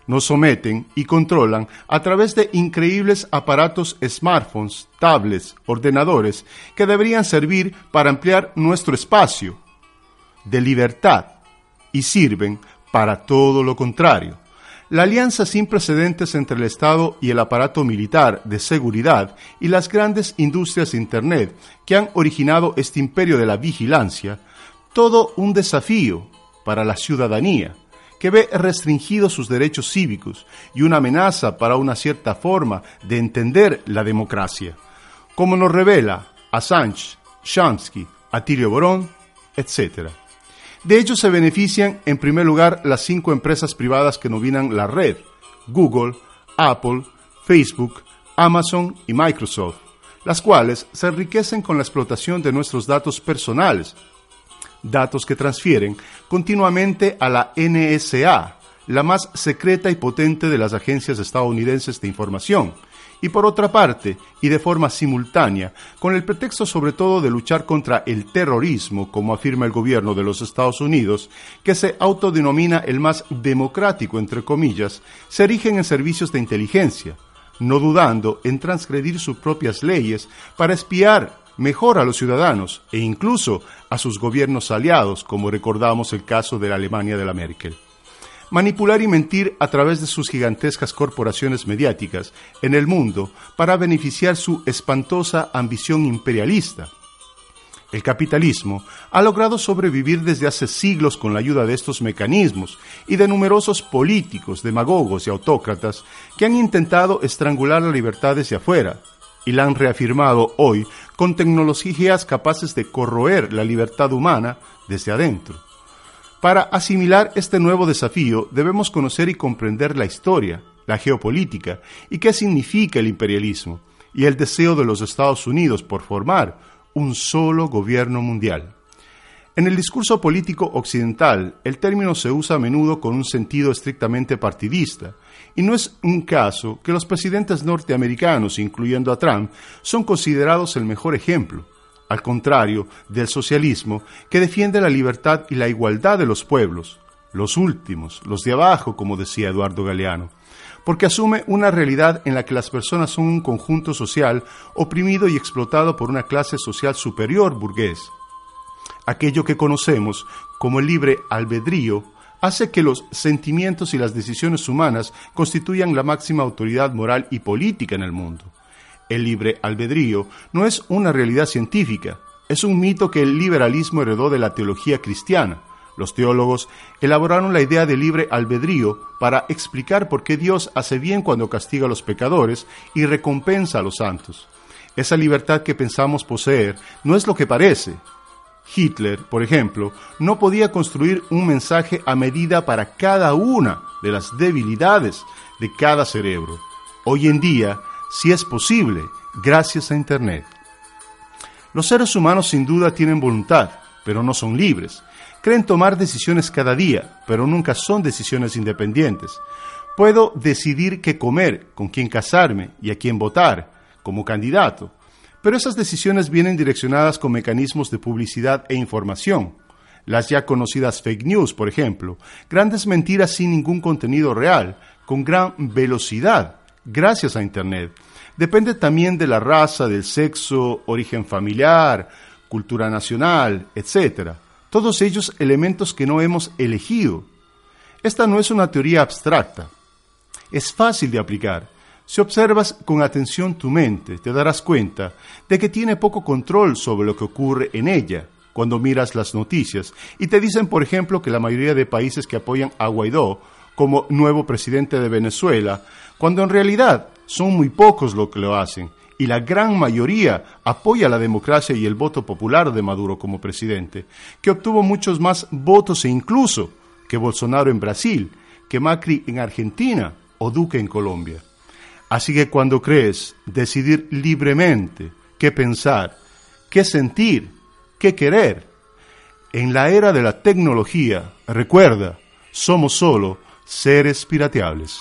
S1: Nos someten y controlan a través de increíbles aparatos smartphones, tablets, ordenadores que deberían servir para ampliar nuestro espacio de libertad y sirven para todo lo contrario. La alianza sin precedentes entre el Estado y el aparato militar de seguridad y las grandes industrias de Internet que han originado este imperio de la vigilancia, todo un desafío para la ciudadanía que ve restringidos sus derechos cívicos y una amenaza para una cierta forma de entender la democracia, como nos revela Assange, Shansky, Atilio Borón, etc. De ello se benefician en primer lugar las cinco empresas privadas que dominan la red, Google, Apple, Facebook, Amazon y Microsoft, las cuales se enriquecen con la explotación de nuestros datos personales, datos que transfieren continuamente a la NSA, la más secreta y potente de las agencias estadounidenses de información, y por otra parte, y de forma simultánea, con el pretexto sobre todo de luchar contra el terrorismo, como afirma el gobierno de los Estados Unidos, que se autodenomina el más democrático, entre comillas, se erigen en servicios de inteligencia, no dudando en transgredir sus propias leyes para espiar mejor a los ciudadanos e incluso a sus gobiernos aliados, como recordamos el caso de la Alemania de la Merkel. Manipular y mentir a través de sus gigantescas corporaciones mediáticas en el mundo para beneficiar su espantosa ambición imperialista. El capitalismo ha logrado sobrevivir desde hace siglos con la ayuda de estos mecanismos y de numerosos políticos, demagogos y autócratas que han intentado estrangular la libertad desde afuera, y la han reafirmado hoy con tecnologías capaces de corroer la libertad humana desde adentro. Para asimilar este nuevo desafío debemos conocer y comprender la historia, la geopolítica y qué significa el imperialismo y el deseo de los Estados Unidos por formar un solo gobierno mundial. En el discurso político occidental, el término se usa a menudo con un sentido estrictamente partidista, y no es un caso que los presidentes norteamericanos, incluyendo a Trump, son considerados el mejor ejemplo, al contrario del socialismo, que defiende la libertad y la igualdad de los pueblos, los últimos, los de abajo, como decía Eduardo Galeano, porque asume una realidad en la que las personas son un conjunto social oprimido y explotado por una clase social superior burgués aquello que conocemos como el libre albedrío, hace que los sentimientos y las decisiones humanas constituyan la máxima autoridad moral y política en el mundo. El libre albedrío no es una realidad científica, es un mito que el liberalismo heredó de la teología cristiana. Los teólogos elaboraron la idea de libre albedrío para explicar por qué Dios hace bien cuando castiga a los pecadores y recompensa a los santos. Esa libertad que pensamos poseer no es lo que parece, Hitler, por ejemplo, no podía construir un mensaje a medida para cada una de las debilidades de cada cerebro. Hoy en día, sí es posible, gracias a Internet. Los seres humanos sin duda tienen voluntad, pero no son libres. Creen tomar decisiones cada día, pero nunca son decisiones independientes. Puedo decidir qué comer, con quién casarme y a quién votar como candidato, pero esas decisiones vienen direccionadas con mecanismos de publicidad e información. Las ya conocidas fake news, por ejemplo, grandes mentiras sin ningún contenido real, con gran velocidad, gracias a Internet. Depende también de la raza, del sexo, origen familiar, cultura nacional, etc. Todos ellos elementos que no hemos elegido. Esta no es una teoría abstracta. Es fácil de aplicar si observas con atención tu mente, te darás cuenta de que tiene poco control sobre lo que ocurre en ella cuando miras las noticias y te dicen, por ejemplo, que la mayoría de países que apoyan a Guaidó como nuevo presidente de Venezuela, cuando en realidad son muy pocos los que lo hacen y la gran mayoría apoya la democracia y el voto popular de Maduro como presidente, que obtuvo muchos más votos e incluso que Bolsonaro en Brasil, que Macri en Argentina o Duque en Colombia. Así que cuando crees decidir libremente qué pensar, qué sentir, qué querer, en la era de la tecnología, recuerda, somos solo seres pirateables.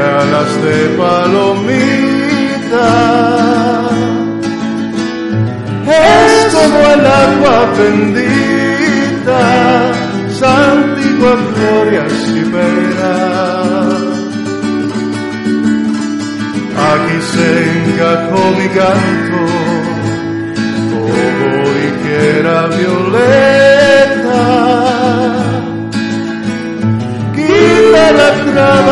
S1: alas de palomita. Es como el agua bendita, santigua glorias y penas. Aquí se encajó mi canto, como dijera Violeta. Quita la trabajadora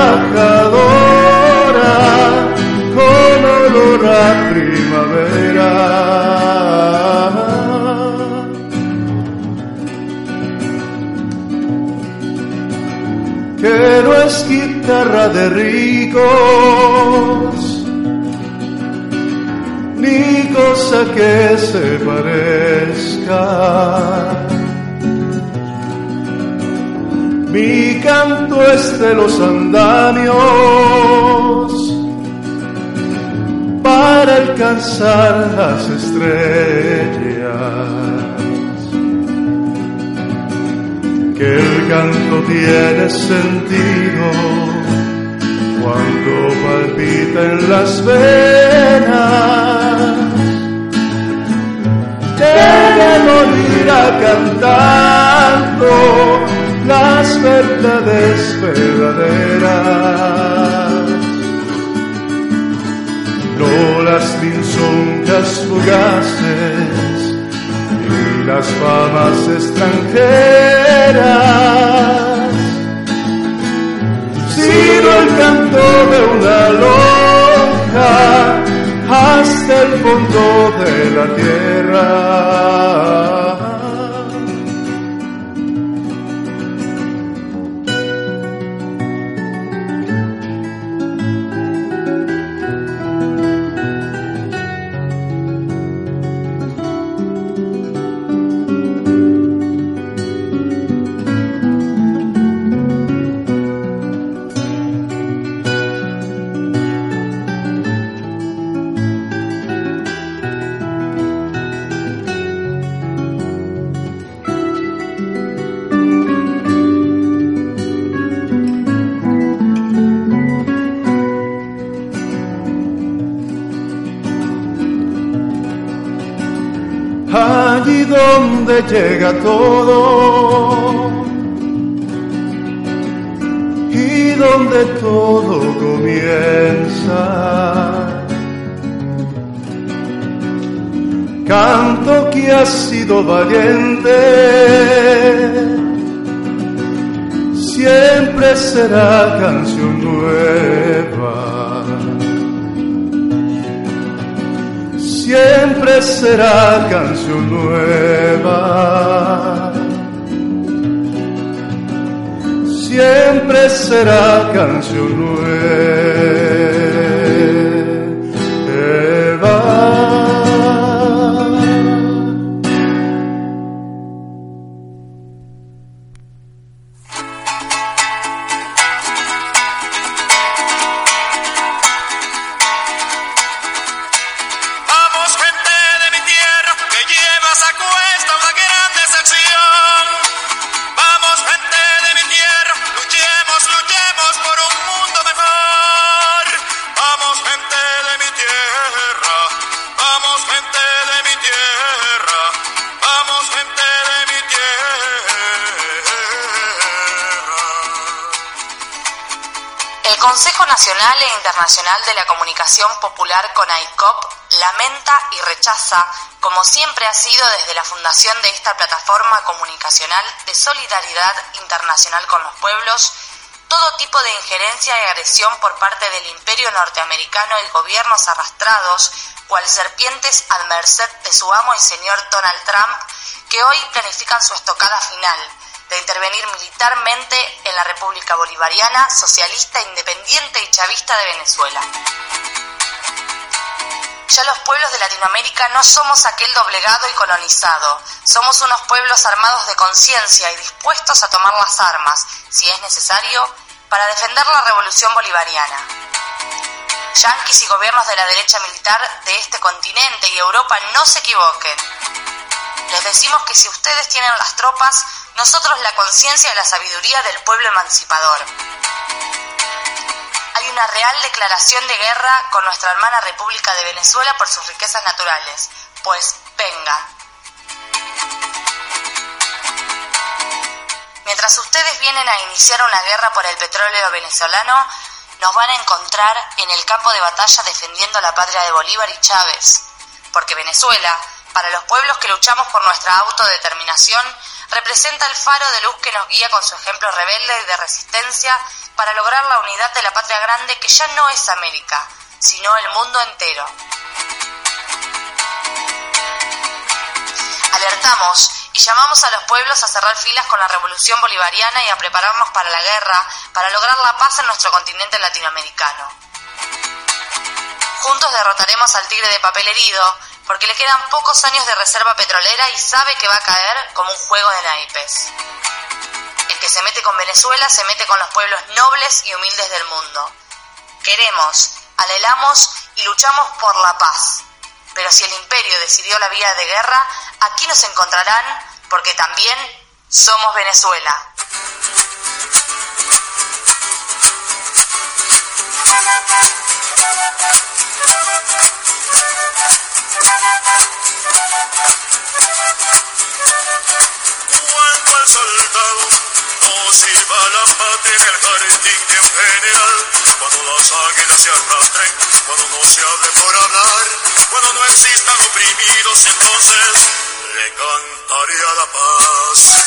S1: Que no es guitarra de ricos ni cosa que se parezca. Mi canto es de los andamios para alcanzar las estrellas. Que el canto tiene sentido cuando palpita en las venas. Debe morir cantando las verdades verdaderas. No las tinzoncas fugaces y las famas extranjeras sino el canto de una loca hasta el fondo de la tierra. Allí donde llega todo y donde todo comienza. Canto que ha sido valiente, siempre será canción nueva. Siempre será canción nueva. Siempre será canción nueva.
S7: Nacional de la Comunicación Popular CONAICOP lamenta y rechaza, como siempre ha sido desde la fundación de esta plataforma comunicacional de solidaridad internacional con los pueblos, todo tipo de injerencia y agresión por parte del imperio norteamericano y gobiernos arrastrados, cual serpientes al merced de su amo y señor Donald Trump, que hoy planifican su estocada final, de intervenir militarmente en la República Bolivariana, Socialista, Independiente y Chavista de Venezuela. Ya los pueblos de Latinoamérica no somos aquel doblegado y colonizado, somos unos pueblos armados de conciencia y dispuestos a tomar las armas, si es necesario, para defender la revolución bolivariana. Yanquis y gobiernos de la derecha militar de este continente y Europa no se equivoquen. Les decimos que si ustedes tienen las tropas, nosotros la conciencia y la sabiduría del pueblo emancipador hay una real declaración de guerra con nuestra hermana República de Venezuela por sus riquezas naturales. Pues venga. Mientras ustedes vienen a iniciar una guerra por el petróleo venezolano, nos van a encontrar en el campo de batalla defendiendo la patria de Bolívar y Chávez. Porque Venezuela, para los pueblos que luchamos por nuestra autodeterminación, representa el faro de luz que nos guía con su ejemplo rebelde y de resistencia para lograr la unidad de la patria grande que ya no es América, sino el mundo entero. Alertamos y llamamos a los pueblos a cerrar filas con la revolución bolivariana y a prepararnos para la guerra, para lograr la paz en nuestro continente latinoamericano. Juntos derrotaremos al tigre de papel herido, porque le quedan pocos años de reserva petrolera y sabe que va a caer como un juego de naipes que se mete con Venezuela se mete con los pueblos nobles y humildes del mundo. Queremos, anhelamos y luchamos por la paz. Pero si el imperio decidió la vía de guerra, aquí nos encontrarán porque también somos Venezuela.
S8: Sirva la patria en el jardín de un general. Cuando las águilas se arrastren, cuando no se hable por hablar, cuando no existan oprimidos, entonces le cantaré a la paz.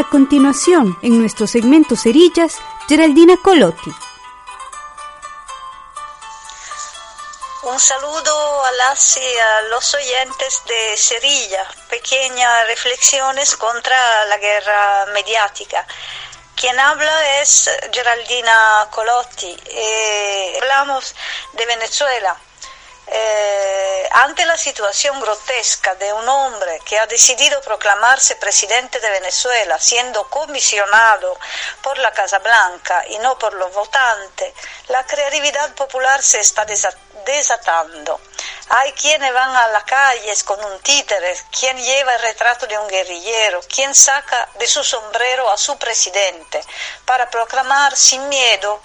S2: A continuación, en nuestro segmento Cerillas, Geraldina Colotti.
S9: Un saludo a las y a los oyentes de Cerilla, pequeñas reflexiones contra la guerra mediática. Quien habla es Geraldina Colotti. Eh, hablamos de Venezuela. Eh, ante la situación grotesca de un hombre que ha decidido proclamarse presidente de Venezuela, siendo comisionado por la Casa Blanca y no por los votantes, la creatividad popular se está desatando. Hay quienes van a las calles con un títere, quien lleva el retrato de un guerrillero, quien saca de su sombrero a su presidente para proclamar sin miedo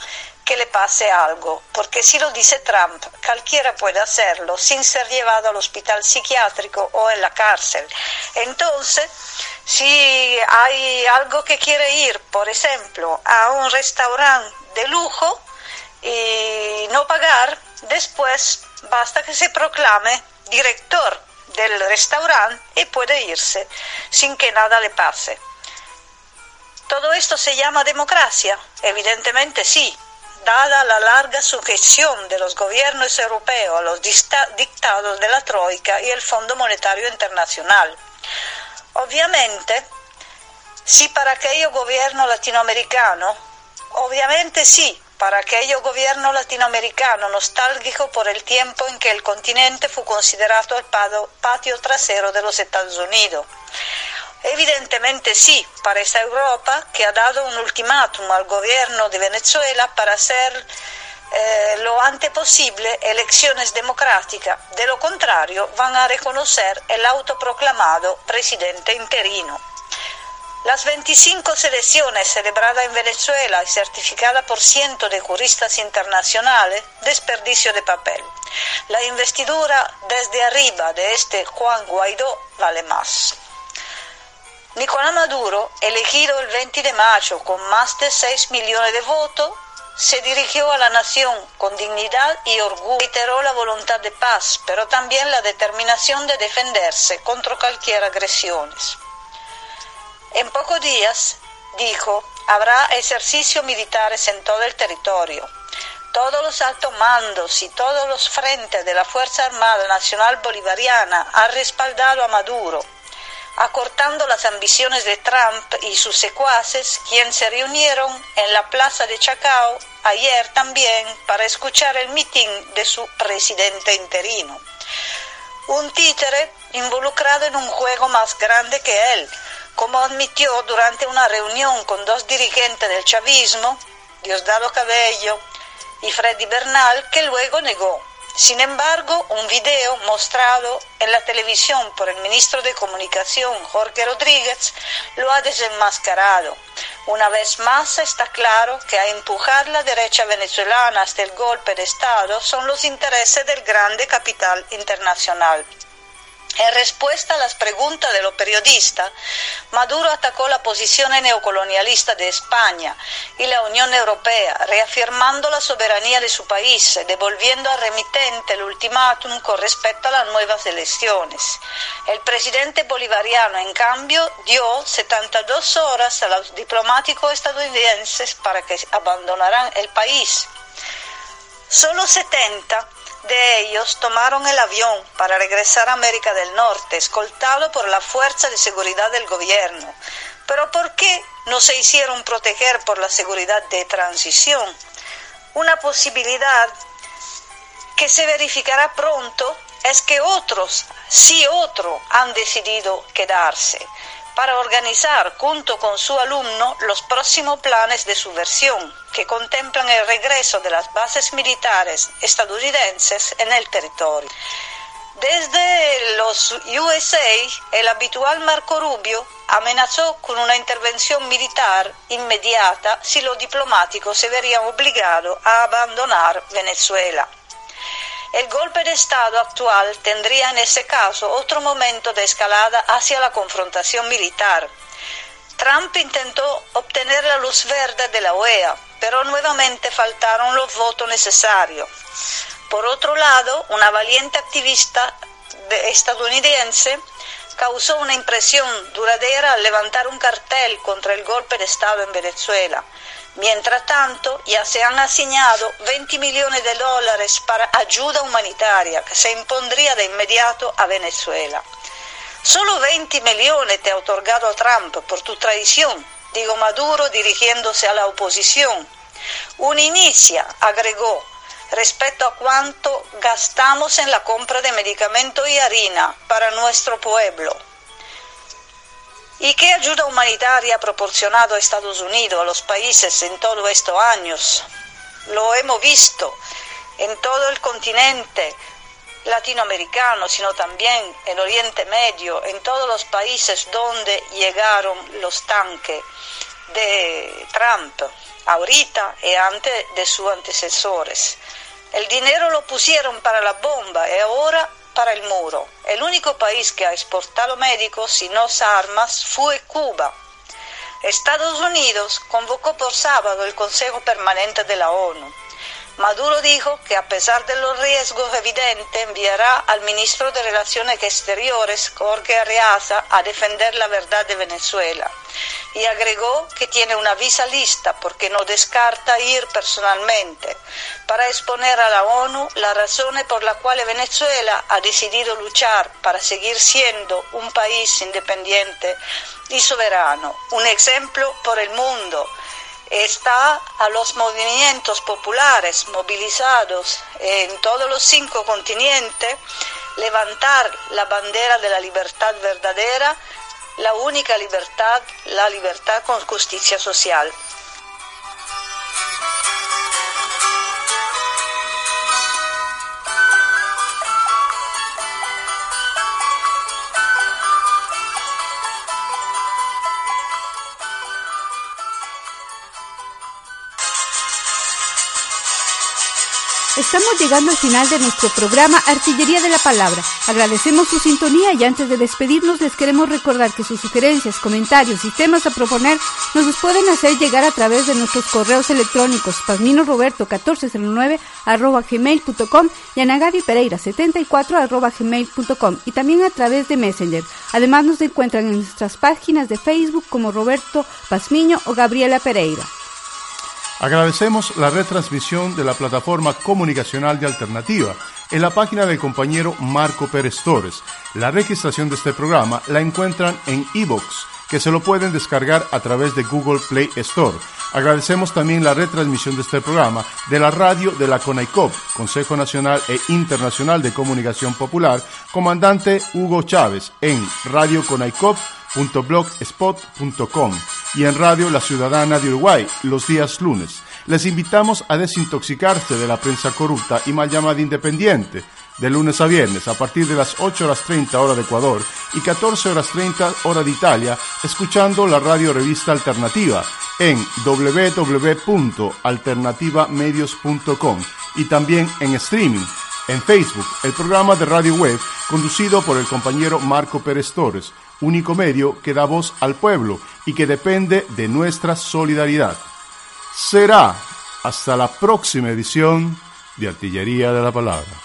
S9: que le pase algo, porque si lo dice Trump, cualquiera puede hacerlo sin ser llevado al hospital psiquiátrico o en la cárcel. Entonces, si hay algo que quiere ir, por ejemplo, a un restaurante de lujo y no pagar, después basta que se proclame director del restaurante y puede irse sin que nada le pase. ¿Todo esto se llama democracia? Evidentemente sí, dada la larga sujeción de los gobiernos europeos a los dictados de la Troika y el Fondo Monetario Internacional. Obviamente, sí para aquello gobierno latinoamericano, obviamente sí para aquello gobierno latinoamericano nostálgico por el tiempo en que el continente fue considerado el patio trasero de los Estados Unidos. Evidentemente sí, para esa Europa que ha dado un ultimátum al gobierno de Venezuela para hacer eh, lo antes posible elecciones democráticas. De lo contrario, van a reconocer el autoproclamado presidente interino. Las 25 elecciones celebradas en Venezuela y certificadas por cientos de juristas internacionales, desperdicio de papel. La investidura desde arriba de este Juan Guaidó vale más. Nicolás Maduro, elegido el 20 de mayo con más de 6 millones de votos, se dirigió a la nación con dignidad y orgullo, reiteró la voluntad de paz, pero también la determinación de defenderse contra cualquier agresión. En pocos días, dijo, habrá ejercicios militares en todo el territorio. Todos los altos mandos y todos los frentes de la Fuerza Armada Nacional Bolivariana han respaldado a Maduro, acortando las ambiciones de Trump y sus secuaces, quienes se reunieron en la plaza de Chacao ayer también para escuchar el mitin de su presidente interino. Un títere involucrado en un juego más grande que él, como admitió durante una reunión con dos dirigentes del chavismo, Diosdado Cabello y Freddy Bernal, que luego negó. Sin embargo, un video mostrado en la televisión por el ministro de Comunicación, Jorge Rodríguez, lo ha desenmascarado. Una vez más está claro que a empujar la derecha venezolana hasta el golpe de Estado son los intereses del grande capital internacional. En respuesta a las preguntas de los periodistas, Maduro atacó la posición neocolonialista de España y la Unión Europea, reafirmando la soberanía de su país, devolviendo al remitente el ultimátum con respecto a las nuevas elecciones. El presidente bolivariano, en cambio, dio 72 horas a los diplomáticos estadounidenses para que abandonaran el país. Solo 70 de ellos tomaron el avión para regresar a América del Norte, escoltado por la fuerza de seguridad del gobierno. Pero ¿por qué no se hicieron proteger por la seguridad de transición? Una posibilidad que se verificará pronto es que otros, sí otros, han decidido quedarse para organizar junto con su alumno los próximos planes de subversión que contemplan el regreso de las bases militares estadounidenses en el territorio. Desde los USA, el habitual Marco Rubio amenazó con una intervención militar inmediata si los diplomáticos se verían obligados a abandonar Venezuela. El golpe de Estado actual tendría en ese caso otro momento de escalada hacia la confrontación militar. Trump intentó obtener la luz verde de la OEA, pero nuevamente faltaron los votos necesarios. Por otro lado, una valiente activista estadounidense causó una impresión duradera al levantar un cartel contra el golpe de Estado en Venezuela. Mientras tanto, ya se han asignado 20 millones de dólares para ayuda humanitaria que se impondría de inmediato a Venezuela. Solo 20 millones te ha otorgado Trump por tu traición, dijo Maduro dirigiéndose a la oposición. Un inicia, agregó, respecto a cuánto gastamos en la compra de medicamentos y harina para nuestro pueblo. ¿Y qué ayuda humanitaria ha proporcionado Estados Unidos a los países en todos estos años? Lo hemos visto en todo el continente latinoamericano, sino también en Oriente Medio, en todos los países donde llegaron los tanques de Trump, ahorita y antes de sus antecesores. El dinero lo pusieron para la bomba y ahora para el muro. El único país que ha exportado médicos no armas fue Cuba. Estados Unidos convocó por sábado el Consejo Permanente de la ONU. Maduro dijo que a pesar de los riesgos evidentes enviará al ministro de Relaciones Exteriores, Jorge Arreaza, a defender la verdad de Venezuela. Y agregó que tiene una visa lista porque no descarta ir personalmente. Para exponer a la ONU las razones por las cuales Venezuela ha decidido luchar para seguir siendo un país independiente y soberano, un ejemplo por el mundo está a los movimientos populares movilizados en todos los cinco continentes levantar la bandera de la libertad verdadera, la única libertad, la libertad con justicia social.
S2: Estamos llegando al final de nuestro programa Artillería de la Palabra. Agradecemos su sintonía y antes de despedirnos les queremos recordar que sus sugerencias, comentarios y temas a proponer nos los pueden hacer llegar a través de nuestros correos electrónicos pasminoroberto1409 arroba gmail.com y anagavipereira74 arroba gmail.com y también a través de Messenger. Además nos encuentran en nuestras páginas de Facebook como Roberto Pasmiño o Gabriela Pereira.
S1: Agradecemos la retransmisión de la plataforma comunicacional de Alternativa en la página del compañero Marco Pérez Torres. La registración de este programa la encuentran en iVoox, que se lo pueden descargar a través de Google Play Store. Agradecemos también la retransmisión de este programa de la radio de la CONAICOP, Consejo Nacional e Internacional de Comunicación Popular, comandante Hugo Chávez, en Radio Conaicop blogspot.com y en Radio La Ciudadana de Uruguay los días lunes. Les invitamos a desintoxicarse de la prensa corrupta y mal llamada independiente de lunes a viernes a partir de las 8 horas 30 hora de Ecuador y 14 horas 30 hora de Italia, escuchando la radio revista alternativa en www.alternativamedios.com y también en streaming en Facebook, el programa de radio web conducido por el compañero Marco Pérez Torres único medio que da voz al pueblo y que depende de nuestra solidaridad. Será hasta la próxima edición de Artillería de la Palabra.